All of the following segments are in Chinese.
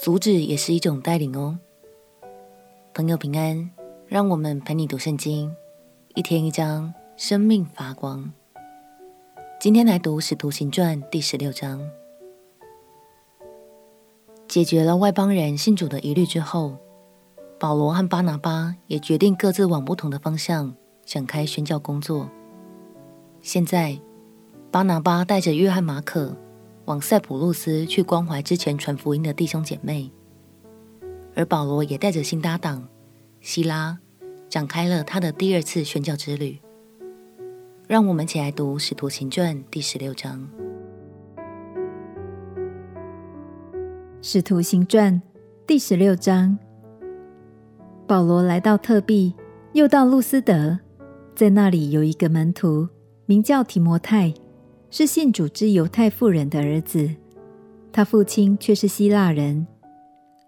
阻止也是一种带领哦。朋友平安，让我们陪你读圣经，一天一章，生命发光。今天来读《使徒行传》第十六章，解决了外邦人信主的疑虑之后，保罗和巴拿巴也决定各自往不同的方向展开宣教工作。现在，巴拿巴带着约翰、马可。往塞浦路斯去关怀之前传福音的弟兄姐妹，而保罗也带着新搭档西拉，展开了他的第二次宣教之旅。让我们一起来读《使徒行传》第十六章。《使徒行传》第十六章，保罗来到特庇，又到路斯德，在那里有一个门徒，名叫提摩太。是信主之犹太妇人的儿子，他父亲却是希腊人。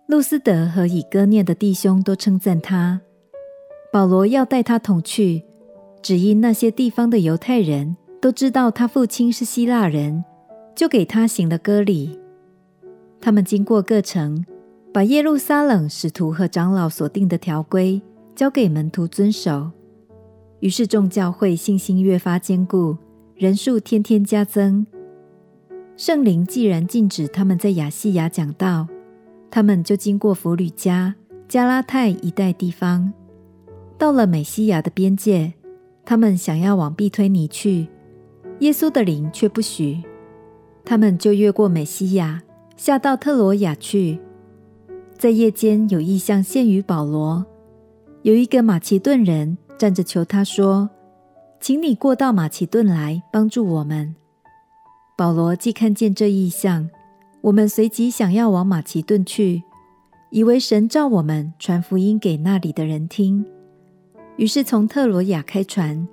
路斯德和以哥念的弟兄都称赞他。保罗要带他同去，只因那些地方的犹太人都知道他父亲是希腊人，就给他行了割礼。他们经过各城，把耶路撒冷使徒和长老所定的条规交给门徒遵守。于是众教会信心越发坚固。人数天天加增，圣灵既然禁止他们在亚细亚讲道，他们就经过弗吕加、加拉太一带地方，到了美西亚的边界，他们想要往庇推尼去，耶稣的灵却不许，他们就越过美西亚，下到特罗亚去。在夜间有异象现于保罗，有一个马其顿人站着求他说。请你过到马其顿来帮助我们。保罗既看见这异象，我们随即想要往马其顿去，以为神召我们传福音给那里的人听。于是从特罗亚开船，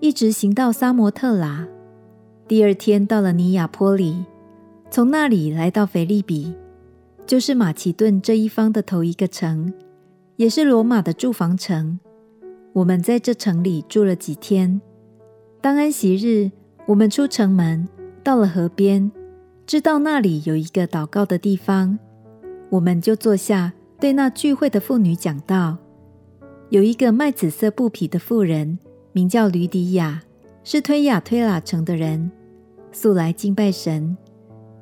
一直行到撒摩特拉。第二天到了尼亚坡里，从那里来到腓利比，就是马其顿这一方的头一个城，也是罗马的住房城。我们在这城里住了几天。当安息日，我们出城门，到了河边，知道那里有一个祷告的地方，我们就坐下，对那聚会的妇女讲道。有一个卖紫色布匹的妇人，名叫吕底亚，是推雅推拉城的人，素来敬拜神。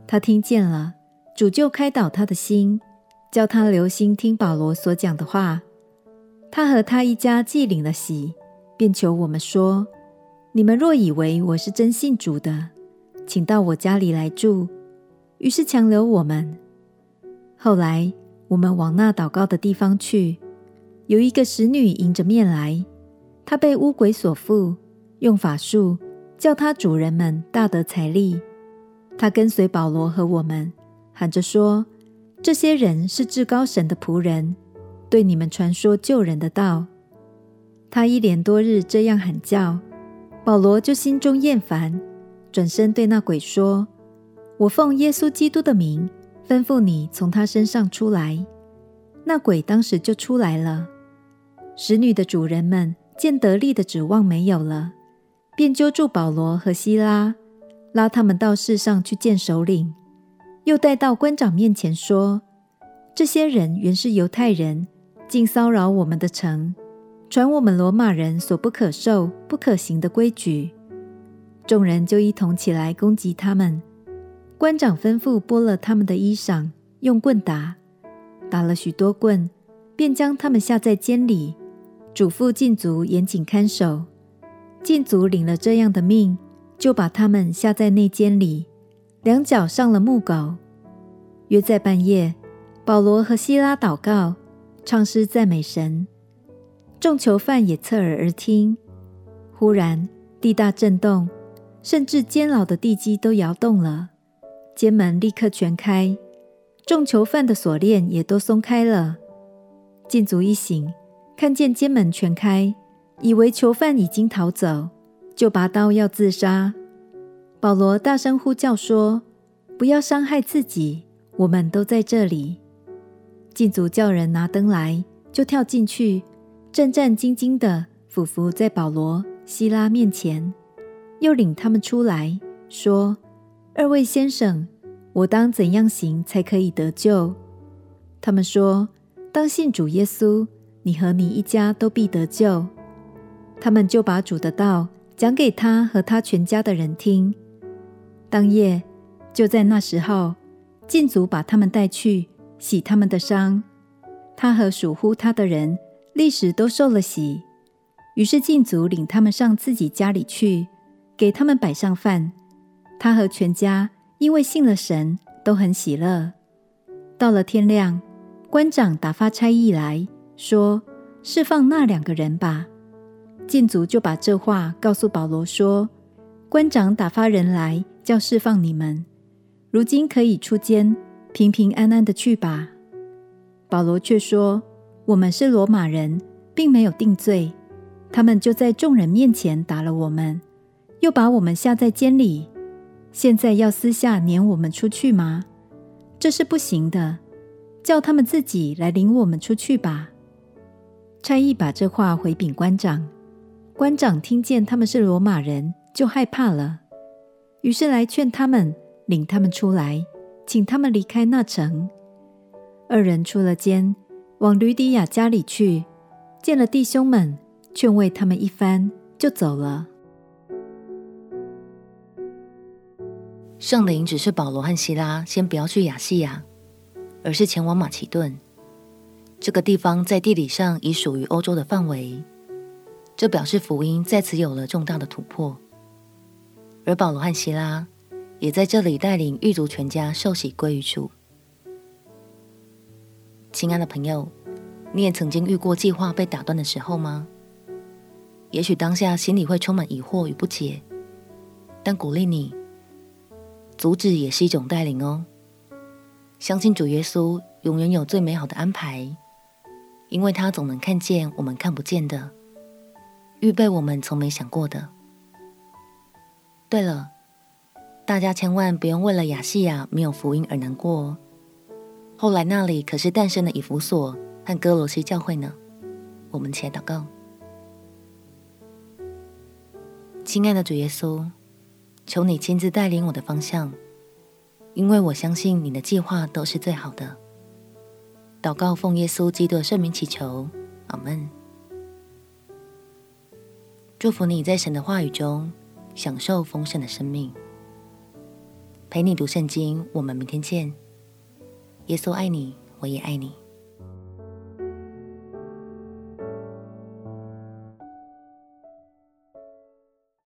她听见了，主就开导她的心，叫她留心听保罗所讲的话。她和她一家既领了洗，便求我们说。你们若以为我是真信主的，请到我家里来住。于是强留我们。后来我们往那祷告的地方去，有一个使女迎着面来，她被巫鬼所附，用法术叫她主人们大得财利。她跟随保罗和我们，喊着说：“这些人是至高神的仆人，对你们传说救人的道。”她一连多日这样喊叫。保罗就心中厌烦，转身对那鬼说：“我奉耶稣基督的名，吩咐你从他身上出来。”那鬼当时就出来了。使女的主人们见得力的指望没有了，便揪住保罗和希拉，拉他们到市上去见首领，又带到官长面前说：“这些人原是犹太人，竟骚扰我们的城。”传我们罗马人所不可受、不可行的规矩，众人就一同起来攻击他们。官长吩咐剥了他们的衣裳，用棍打，打了许多棍，便将他们下在监里，嘱咐禁足严谨看守。禁足领了这样的命，就把他们下在内监里，两脚上了木狗。约在半夜，保罗和西拉祷告，唱诗赞美神。众囚犯也侧耳而听。忽然地大震动，甚至监牢的地基都摇动了，监门立刻全开，众囚犯的锁链也都松开了，禁足一醒，看见监门全开，以为囚犯已经逃走，就拔刀要自杀。保罗大声呼叫说：“不要伤害自己，我们都在这里。”禁足叫人拿灯来，就跳进去，战战兢兢地俯伏在保罗、西拉面前，又领他们出来，说：“二位先生，我当怎样行才可以得救？”他们说：“当信主耶稣，你和你一家都必得救。”他们就把主的道讲给他和他全家的人听。当夜，就在那时候，禁足把他们带去洗他们的伤。他和属乎他的人历史都受了洗。于是禁足领他们上自己家里去，给他们摆上饭。他和全家因为信了神，都很喜乐。到了天亮，官长打发差役来说：“释放那两个人吧。”禁足就把这话告诉保罗说：“官长打发人来。”叫释放你们，如今可以出监，平平安安的去吧。保罗却说：“我们是罗马人，并没有定罪。他们就在众人面前打了我们，又把我们下在监里。现在要私下撵我们出去吗？这是不行的。叫他们自己来领我们出去吧。”差役把这话回禀官长，官长听见他们是罗马人，就害怕了。于是来劝他们，领他们出来，请他们离开那城。二人出了监，往吕底亚家里去，见了弟兄们，劝慰他们一番，就走了。圣灵只是保罗和西拉先不要去亚细亚，而是前往马其顿。这个地方在地理上已属于欧洲的范围，这表示福音在此有了重大的突破。而保罗和西拉也在这里带领狱卒全家受洗归于主。亲爱的朋友，你也曾经遇过计划被打断的时候吗？也许当下心里会充满疑惑与不解，但鼓励你，阻止也是一种带领哦。相信主耶稣永远有最美好的安排，因为他总能看见我们看不见的，预备我们从没想过的。对了，大家千万不用为了亚细亚没有福音而难过哦。后来那里可是诞生了以弗所和歌罗西教会呢。我们起来祷告，亲爱的主耶稣，求你亲自带领我的方向，因为我相信你的计划都是最好的。祷告奉耶稣基督的圣名祈求，阿门。祝福你在神的话语中。享受丰盛的生命，陪你读圣经。我们明天见。耶稣爱你，我也爱你。